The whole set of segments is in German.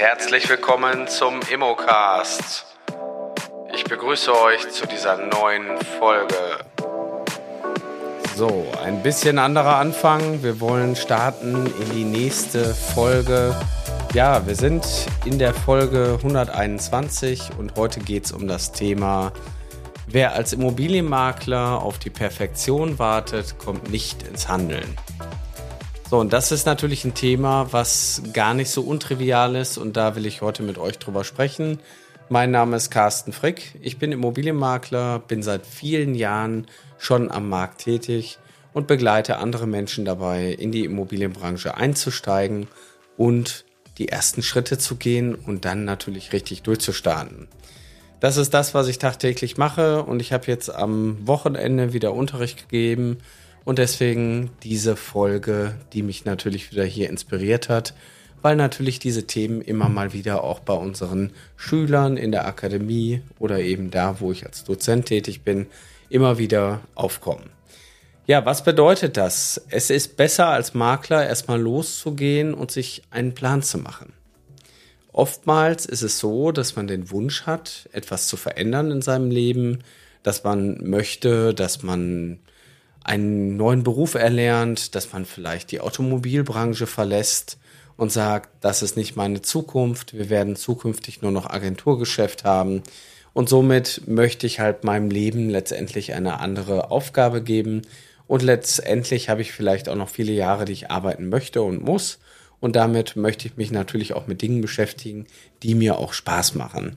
Herzlich willkommen zum Immocast. Ich begrüße euch zu dieser neuen Folge. So, ein bisschen anderer Anfang. Wir wollen starten in die nächste Folge. Ja, wir sind in der Folge 121 und heute geht es um das Thema, wer als Immobilienmakler auf die Perfektion wartet, kommt nicht ins Handeln. So, und das ist natürlich ein Thema, was gar nicht so untrivial ist und da will ich heute mit euch drüber sprechen. Mein Name ist Carsten Frick, ich bin Immobilienmakler, bin seit vielen Jahren schon am Markt tätig und begleite andere Menschen dabei, in die Immobilienbranche einzusteigen und die ersten Schritte zu gehen und dann natürlich richtig durchzustarten. Das ist das, was ich tagtäglich mache und ich habe jetzt am Wochenende wieder Unterricht gegeben und deswegen diese Folge, die mich natürlich wieder hier inspiriert hat, weil natürlich diese Themen immer mal wieder auch bei unseren Schülern in der Akademie oder eben da, wo ich als Dozent tätig bin, immer wieder aufkommen. Ja, was bedeutet das? Es ist besser als Makler erstmal loszugehen und sich einen Plan zu machen. Oftmals ist es so, dass man den Wunsch hat, etwas zu verändern in seinem Leben, dass man möchte, dass man einen neuen Beruf erlernt, dass man vielleicht die Automobilbranche verlässt und sagt, das ist nicht meine Zukunft, wir werden zukünftig nur noch Agenturgeschäft haben. Und somit möchte ich halt meinem Leben letztendlich eine andere Aufgabe geben. Und letztendlich habe ich vielleicht auch noch viele Jahre, die ich arbeiten möchte und muss. Und damit möchte ich mich natürlich auch mit Dingen beschäftigen, die mir auch Spaß machen.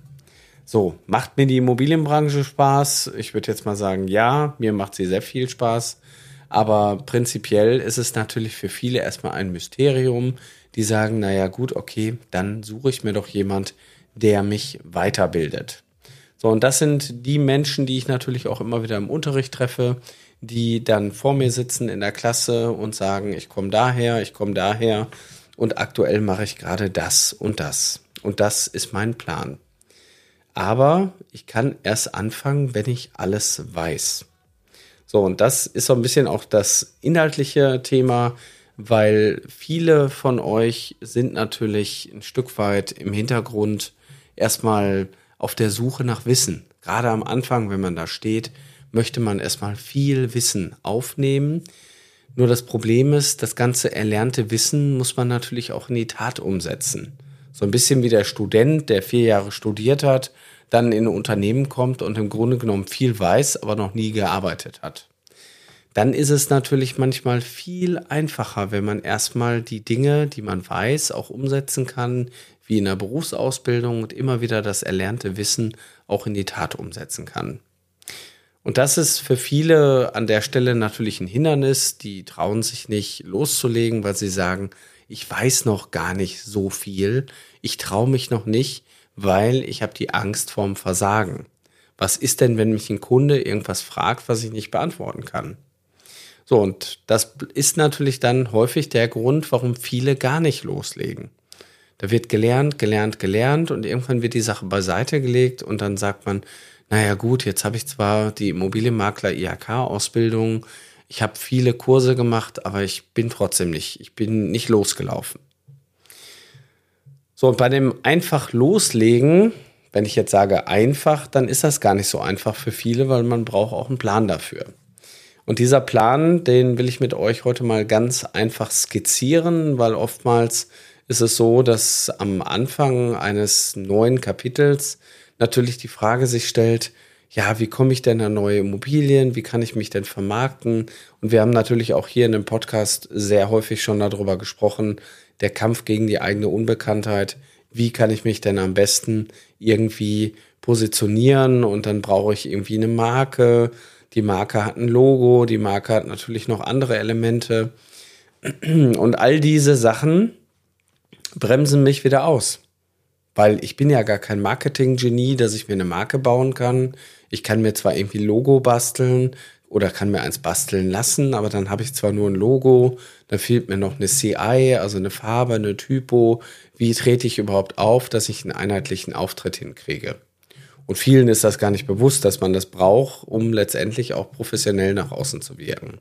So, macht mir die Immobilienbranche Spaß? Ich würde jetzt mal sagen, ja, mir macht sie sehr viel Spaß. Aber prinzipiell ist es natürlich für viele erstmal ein Mysterium, die sagen, naja gut, okay, dann suche ich mir doch jemand, der mich weiterbildet. So, und das sind die Menschen, die ich natürlich auch immer wieder im Unterricht treffe, die dann vor mir sitzen in der Klasse und sagen, ich komme daher, ich komme daher und aktuell mache ich gerade das und das. Und das ist mein Plan. Aber ich kann erst anfangen, wenn ich alles weiß. So, und das ist so ein bisschen auch das inhaltliche Thema, weil viele von euch sind natürlich ein Stück weit im Hintergrund erstmal auf der Suche nach Wissen. Gerade am Anfang, wenn man da steht, möchte man erstmal viel Wissen aufnehmen. Nur das Problem ist, das ganze erlernte Wissen muss man natürlich auch in die Tat umsetzen. So ein bisschen wie der Student, der vier Jahre studiert hat dann in ein Unternehmen kommt und im Grunde genommen viel weiß, aber noch nie gearbeitet hat. Dann ist es natürlich manchmal viel einfacher, wenn man erstmal die Dinge, die man weiß, auch umsetzen kann, wie in der Berufsausbildung und immer wieder das erlernte Wissen auch in die Tat umsetzen kann. Und das ist für viele an der Stelle natürlich ein Hindernis. Die trauen sich nicht loszulegen, weil sie sagen, ich weiß noch gar nicht so viel. Ich traue mich noch nicht weil ich habe die Angst vorm Versagen. Was ist denn, wenn mich ein Kunde irgendwas fragt, was ich nicht beantworten kann? So, und das ist natürlich dann häufig der Grund, warum viele gar nicht loslegen. Da wird gelernt, gelernt, gelernt und irgendwann wird die Sache beiseite gelegt und dann sagt man, naja gut, jetzt habe ich zwar die Immobilienmakler IHK-Ausbildung, ich habe viele Kurse gemacht, aber ich bin trotzdem nicht, ich bin nicht losgelaufen. So, und bei dem einfach loslegen, wenn ich jetzt sage einfach, dann ist das gar nicht so einfach für viele, weil man braucht auch einen Plan dafür. Und dieser Plan, den will ich mit euch heute mal ganz einfach skizzieren, weil oftmals ist es so, dass am Anfang eines neuen Kapitels natürlich die Frage sich stellt, ja, wie komme ich denn an neue Immobilien? Wie kann ich mich denn vermarkten? Und wir haben natürlich auch hier in dem Podcast sehr häufig schon darüber gesprochen, der Kampf gegen die eigene Unbekanntheit. Wie kann ich mich denn am besten irgendwie positionieren? Und dann brauche ich irgendwie eine Marke. Die Marke hat ein Logo, die Marke hat natürlich noch andere Elemente. Und all diese Sachen bremsen mich wieder aus. Weil ich bin ja gar kein Marketing-Genie, dass ich mir eine Marke bauen kann. Ich kann mir zwar irgendwie Logo basteln, oder kann mir eins basteln lassen, aber dann habe ich zwar nur ein Logo, dann fehlt mir noch eine CI, also eine Farbe, eine Typo. Wie trete ich überhaupt auf, dass ich einen einheitlichen Auftritt hinkriege? Und vielen ist das gar nicht bewusst, dass man das braucht, um letztendlich auch professionell nach außen zu wirken.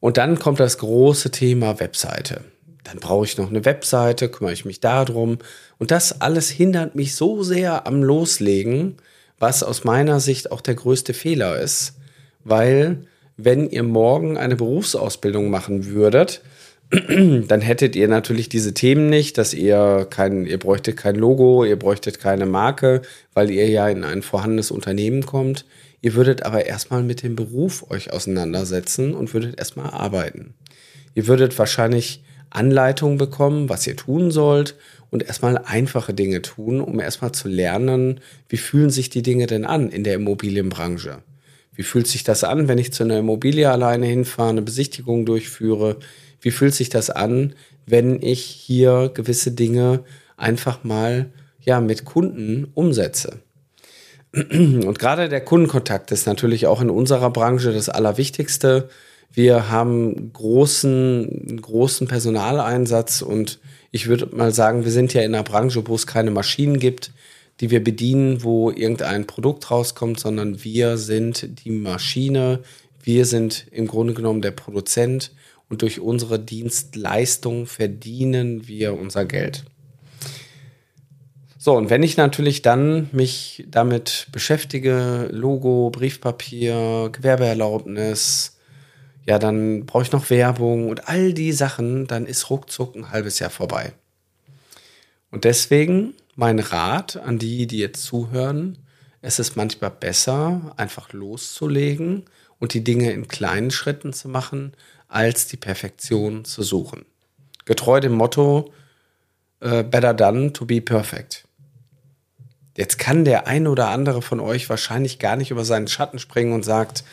Und dann kommt das große Thema Webseite. dann brauche ich noch eine Webseite, kümmere ich mich darum. Und das alles hindert mich so sehr am Loslegen, was aus meiner Sicht auch der größte Fehler ist. Weil, wenn ihr morgen eine Berufsausbildung machen würdet, dann hättet ihr natürlich diese Themen nicht, dass ihr kein, ihr bräuchtet kein Logo, ihr bräuchtet keine Marke, weil ihr ja in ein vorhandenes Unternehmen kommt. Ihr würdet aber erstmal mit dem Beruf euch auseinandersetzen und würdet erstmal arbeiten. Ihr würdet wahrscheinlich Anleitungen bekommen, was ihr tun sollt und erstmal einfache Dinge tun, um erstmal zu lernen, wie fühlen sich die Dinge denn an in der Immobilienbranche. Wie fühlt sich das an, wenn ich zu einer Immobilie alleine hinfahre, eine Besichtigung durchführe? Wie fühlt sich das an, wenn ich hier gewisse Dinge einfach mal ja mit Kunden umsetze? Und gerade der Kundenkontakt ist natürlich auch in unserer Branche das Allerwichtigste. Wir haben großen, großen Personaleinsatz und ich würde mal sagen, wir sind ja in einer Branche, wo es keine Maschinen gibt, die wir bedienen, wo irgendein Produkt rauskommt, sondern wir sind die Maschine, wir sind im Grunde genommen der Produzent und durch unsere Dienstleistung verdienen wir unser Geld. So, und wenn ich natürlich dann mich damit beschäftige, Logo, Briefpapier, Gewerbeerlaubnis, ja, dann brauche ich noch Werbung und all die Sachen, dann ist ruckzuck ein halbes Jahr vorbei. Und deswegen mein Rat an die, die jetzt zuhören, es ist manchmal besser, einfach loszulegen und die Dinge in kleinen Schritten zu machen, als die Perfektion zu suchen. Getreu dem Motto, uh, better done to be perfect. Jetzt kann der ein oder andere von euch wahrscheinlich gar nicht über seinen Schatten springen und sagt,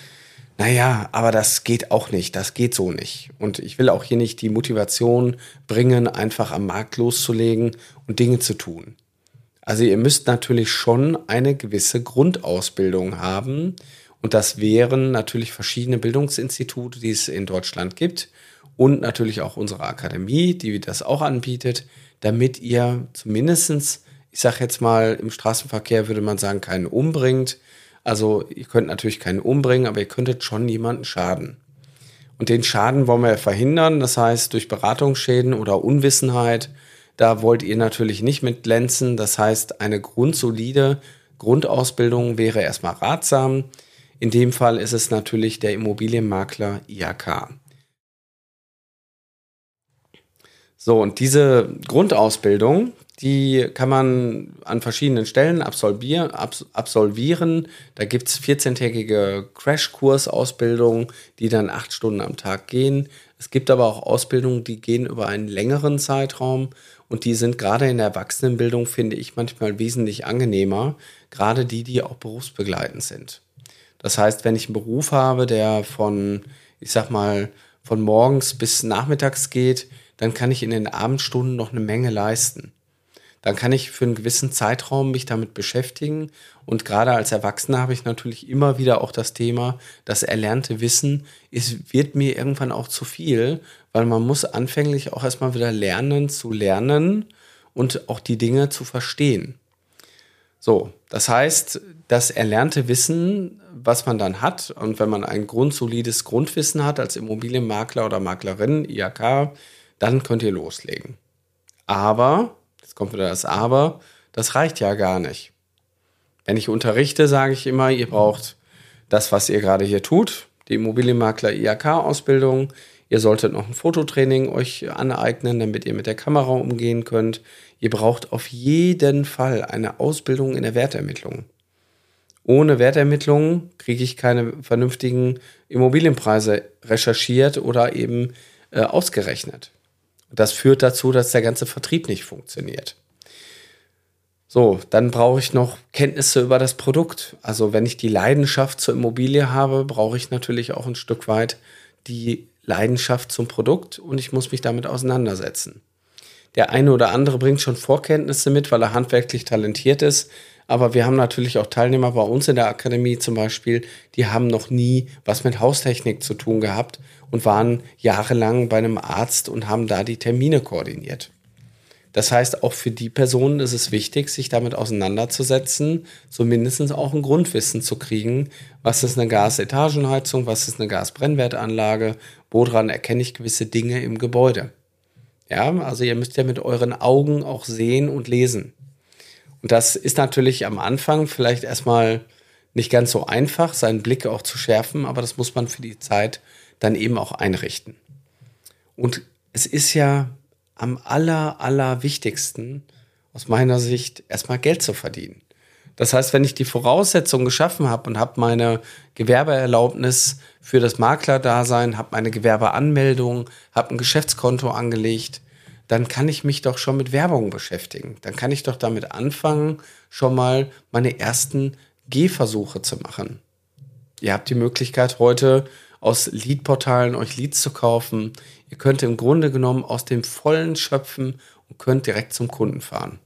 naja, aber das geht auch nicht, das geht so nicht. Und ich will auch hier nicht die Motivation bringen, einfach am Markt loszulegen und Dinge zu tun. Also ihr müsst natürlich schon eine gewisse Grundausbildung haben, und das wären natürlich verschiedene Bildungsinstitute, die es in Deutschland gibt und natürlich auch unsere Akademie, die das auch anbietet, damit ihr zumindestens, ich sage jetzt mal, im Straßenverkehr würde man sagen, keinen umbringt. Also ihr könnt natürlich keinen umbringen, aber ihr könntet schon jemanden schaden. Und den Schaden wollen wir verhindern, das heißt durch Beratungsschäden oder Unwissenheit. Da wollt ihr natürlich nicht mit glänzen. Das heißt, eine grundsolide Grundausbildung wäre erstmal ratsam. In dem Fall ist es natürlich der Immobilienmakler IAK. So, und diese Grundausbildung, die kann man an verschiedenen Stellen absolvieren. absolvieren. Da gibt es 14-tägige Crashkursausbildungen, die dann acht Stunden am Tag gehen. Es gibt aber auch Ausbildungen, die gehen über einen längeren Zeitraum und die sind gerade in der Erwachsenenbildung, finde ich, manchmal wesentlich angenehmer. Gerade die, die auch berufsbegleitend sind. Das heißt, wenn ich einen Beruf habe, der von, ich sag mal, von morgens bis nachmittags geht, dann kann ich in den Abendstunden noch eine Menge leisten. Dann kann ich für einen gewissen Zeitraum mich damit beschäftigen. Und gerade als Erwachsener habe ich natürlich immer wieder auch das Thema, das erlernte Wissen, es wird mir irgendwann auch zu viel, weil man muss anfänglich auch erstmal wieder lernen zu lernen und auch die Dinge zu verstehen. So, das heißt, das erlernte Wissen, was man dann hat, und wenn man ein grundsolides Grundwissen hat als Immobilienmakler oder Maklerin, IAK, dann könnt ihr loslegen. Aber, jetzt kommt wieder das Aber, das reicht ja gar nicht. Wenn ich unterrichte, sage ich immer, ihr braucht das, was ihr gerade hier tut, die Immobilienmakler IAK-Ausbildung. Ihr solltet noch ein Fototraining euch aneignen, damit ihr mit der Kamera umgehen könnt. Ihr braucht auf jeden Fall eine Ausbildung in der Wertermittlung. Ohne Wertermittlung kriege ich keine vernünftigen Immobilienpreise recherchiert oder eben äh, ausgerechnet. Das führt dazu, dass der ganze Vertrieb nicht funktioniert. So, dann brauche ich noch Kenntnisse über das Produkt. Also wenn ich die Leidenschaft zur Immobilie habe, brauche ich natürlich auch ein Stück weit die Leidenschaft zum Produkt und ich muss mich damit auseinandersetzen. Der eine oder andere bringt schon Vorkenntnisse mit, weil er handwerklich talentiert ist. Aber wir haben natürlich auch Teilnehmer bei uns in der Akademie zum Beispiel, die haben noch nie was mit Haustechnik zu tun gehabt und waren jahrelang bei einem Arzt und haben da die Termine koordiniert. Das heißt, auch für die Personen ist es wichtig, sich damit auseinanderzusetzen, zumindest auch ein Grundwissen zu kriegen. Was ist eine Gasetagenheizung? Was ist eine Gasbrennwertanlage? Woran erkenne ich gewisse Dinge im Gebäude? Ja, also ihr müsst ja mit euren Augen auch sehen und lesen. Und das ist natürlich am Anfang vielleicht erstmal nicht ganz so einfach, seinen Blick auch zu schärfen, aber das muss man für die Zeit dann eben auch einrichten. Und es ist ja am aller, aller wichtigsten, aus meiner Sicht, erstmal Geld zu verdienen. Das heißt, wenn ich die Voraussetzungen geschaffen habe und habe meine Gewerbeerlaubnis für das Maklerdasein, habe meine Gewerbeanmeldung, habe ein Geschäftskonto angelegt, dann kann ich mich doch schon mit Werbung beschäftigen. Dann kann ich doch damit anfangen, schon mal meine ersten Gehversuche zu machen. Ihr habt die Möglichkeit heute aus Leadportalen euch Leads zu kaufen. Ihr könnt im Grunde genommen aus dem Vollen schöpfen und könnt direkt zum Kunden fahren.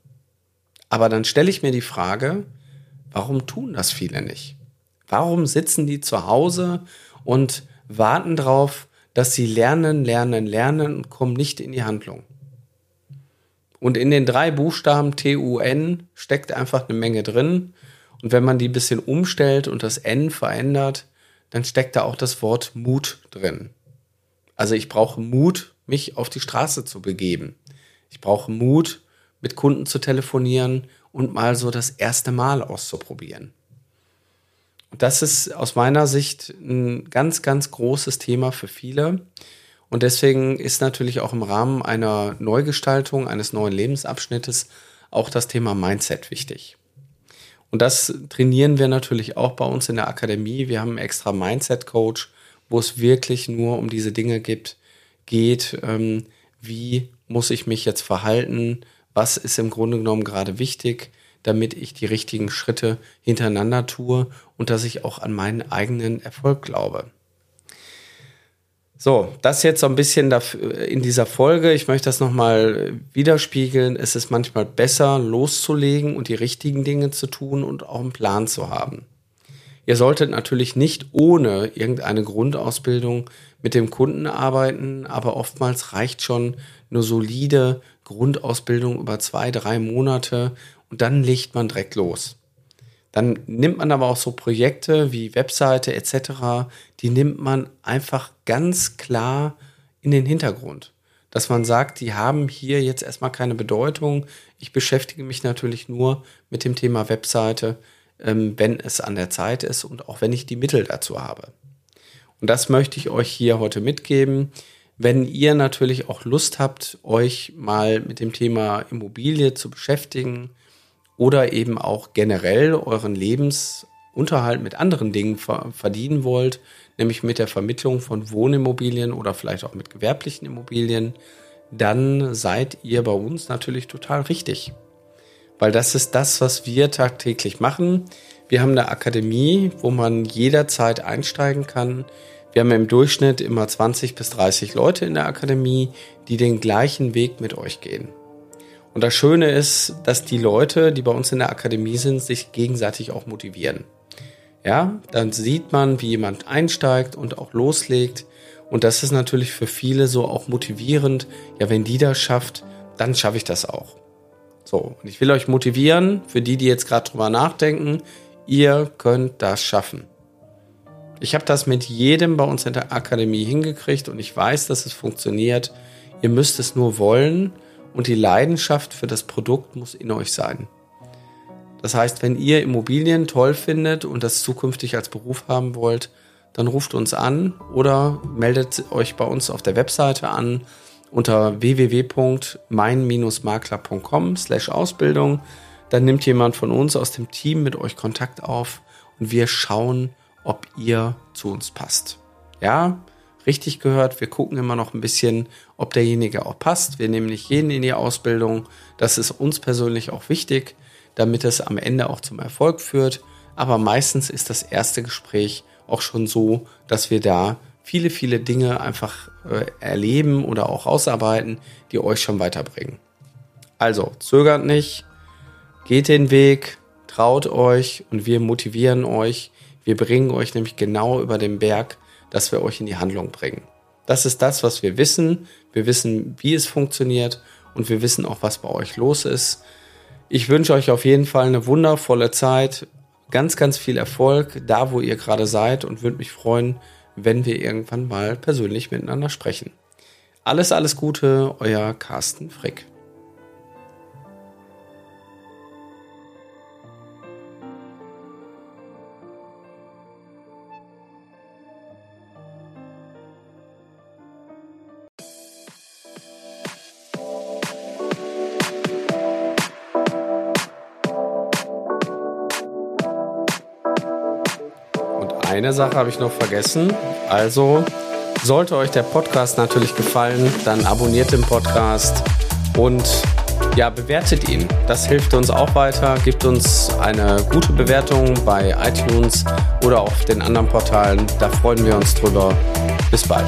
Aber dann stelle ich mir die Frage, warum tun das viele nicht? Warum sitzen die zu Hause und warten darauf, dass sie lernen, lernen, lernen und kommen nicht in die Handlung? Und in den drei Buchstaben TUN steckt einfach eine Menge drin. Und wenn man die ein bisschen umstellt und das N verändert, dann steckt da auch das Wort Mut drin. Also ich brauche Mut, mich auf die Straße zu begeben. Ich brauche Mut, mit Kunden zu telefonieren und mal so das erste Mal auszuprobieren. Und das ist aus meiner Sicht ein ganz, ganz großes Thema für viele. Und deswegen ist natürlich auch im Rahmen einer Neugestaltung eines neuen Lebensabschnittes auch das Thema Mindset wichtig. Und das trainieren wir natürlich auch bei uns in der Akademie. Wir haben einen extra Mindset-Coach, wo es wirklich nur um diese Dinge gibt, geht, ähm, wie muss ich mich jetzt verhalten, was ist im Grunde genommen gerade wichtig, damit ich die richtigen Schritte hintereinander tue und dass ich auch an meinen eigenen Erfolg glaube. So, das jetzt so ein bisschen in dieser Folge. Ich möchte das nochmal widerspiegeln. Es ist manchmal besser, loszulegen und die richtigen Dinge zu tun und auch einen Plan zu haben. Ihr solltet natürlich nicht ohne irgendeine Grundausbildung mit dem Kunden arbeiten, aber oftmals reicht schon eine solide Grundausbildung über zwei, drei Monate und dann legt man direkt los. Dann nimmt man aber auch so Projekte wie Webseite etc., die nimmt man einfach ganz klar in den Hintergrund. Dass man sagt, die haben hier jetzt erstmal keine Bedeutung. Ich beschäftige mich natürlich nur mit dem Thema Webseite, ähm, wenn es an der Zeit ist und auch wenn ich die Mittel dazu habe. Und das möchte ich euch hier heute mitgeben. Wenn ihr natürlich auch Lust habt, euch mal mit dem Thema Immobilie zu beschäftigen, oder eben auch generell euren Lebensunterhalt mit anderen Dingen verdienen wollt, nämlich mit der Vermittlung von Wohnimmobilien oder vielleicht auch mit gewerblichen Immobilien, dann seid ihr bei uns natürlich total richtig. Weil das ist das, was wir tagtäglich machen. Wir haben eine Akademie, wo man jederzeit einsteigen kann. Wir haben im Durchschnitt immer 20 bis 30 Leute in der Akademie, die den gleichen Weg mit euch gehen. Und das Schöne ist, dass die Leute, die bei uns in der Akademie sind, sich gegenseitig auch motivieren. Ja, dann sieht man, wie jemand einsteigt und auch loslegt. Und das ist natürlich für viele so auch motivierend. Ja, wenn die das schafft, dann schaffe ich das auch. So, und ich will euch motivieren, für die, die jetzt gerade drüber nachdenken, ihr könnt das schaffen. Ich habe das mit jedem bei uns in der Akademie hingekriegt und ich weiß, dass es funktioniert. Ihr müsst es nur wollen und die Leidenschaft für das Produkt muss in euch sein. Das heißt, wenn ihr Immobilien toll findet und das zukünftig als Beruf haben wollt, dann ruft uns an oder meldet euch bei uns auf der Webseite an unter www.mein-makler.com slash Ausbildung. Dann nimmt jemand von uns aus dem Team mit euch Kontakt auf und wir schauen, ob ihr zu uns passt. Ja, richtig gehört. Wir gucken immer noch ein bisschen, ob derjenige auch passt. Wir nehmen nicht jeden in die Ausbildung. Das ist uns persönlich auch wichtig, damit es am Ende auch zum Erfolg führt. Aber meistens ist das erste Gespräch auch schon so, dass wir da viele, viele Dinge einfach äh, erleben oder auch ausarbeiten, die euch schon weiterbringen. Also zögert nicht, geht den Weg, traut euch und wir motivieren euch. Wir bringen euch nämlich genau über den Berg, dass wir euch in die Handlung bringen. Das ist das, was wir wissen. Wir wissen, wie es funktioniert und wir wissen auch, was bei euch los ist. Ich wünsche euch auf jeden Fall eine wundervolle Zeit, ganz, ganz viel Erfolg da, wo ihr gerade seid und würde mich freuen, wenn wir irgendwann mal persönlich miteinander sprechen. Alles, alles Gute, euer Carsten Frick. Eine Sache habe ich noch vergessen. Also sollte euch der Podcast natürlich gefallen, dann abonniert den Podcast und ja, bewertet ihn. Das hilft uns auch weiter. Gebt uns eine gute Bewertung bei iTunes oder auf den anderen Portalen. Da freuen wir uns drüber. Bis bald.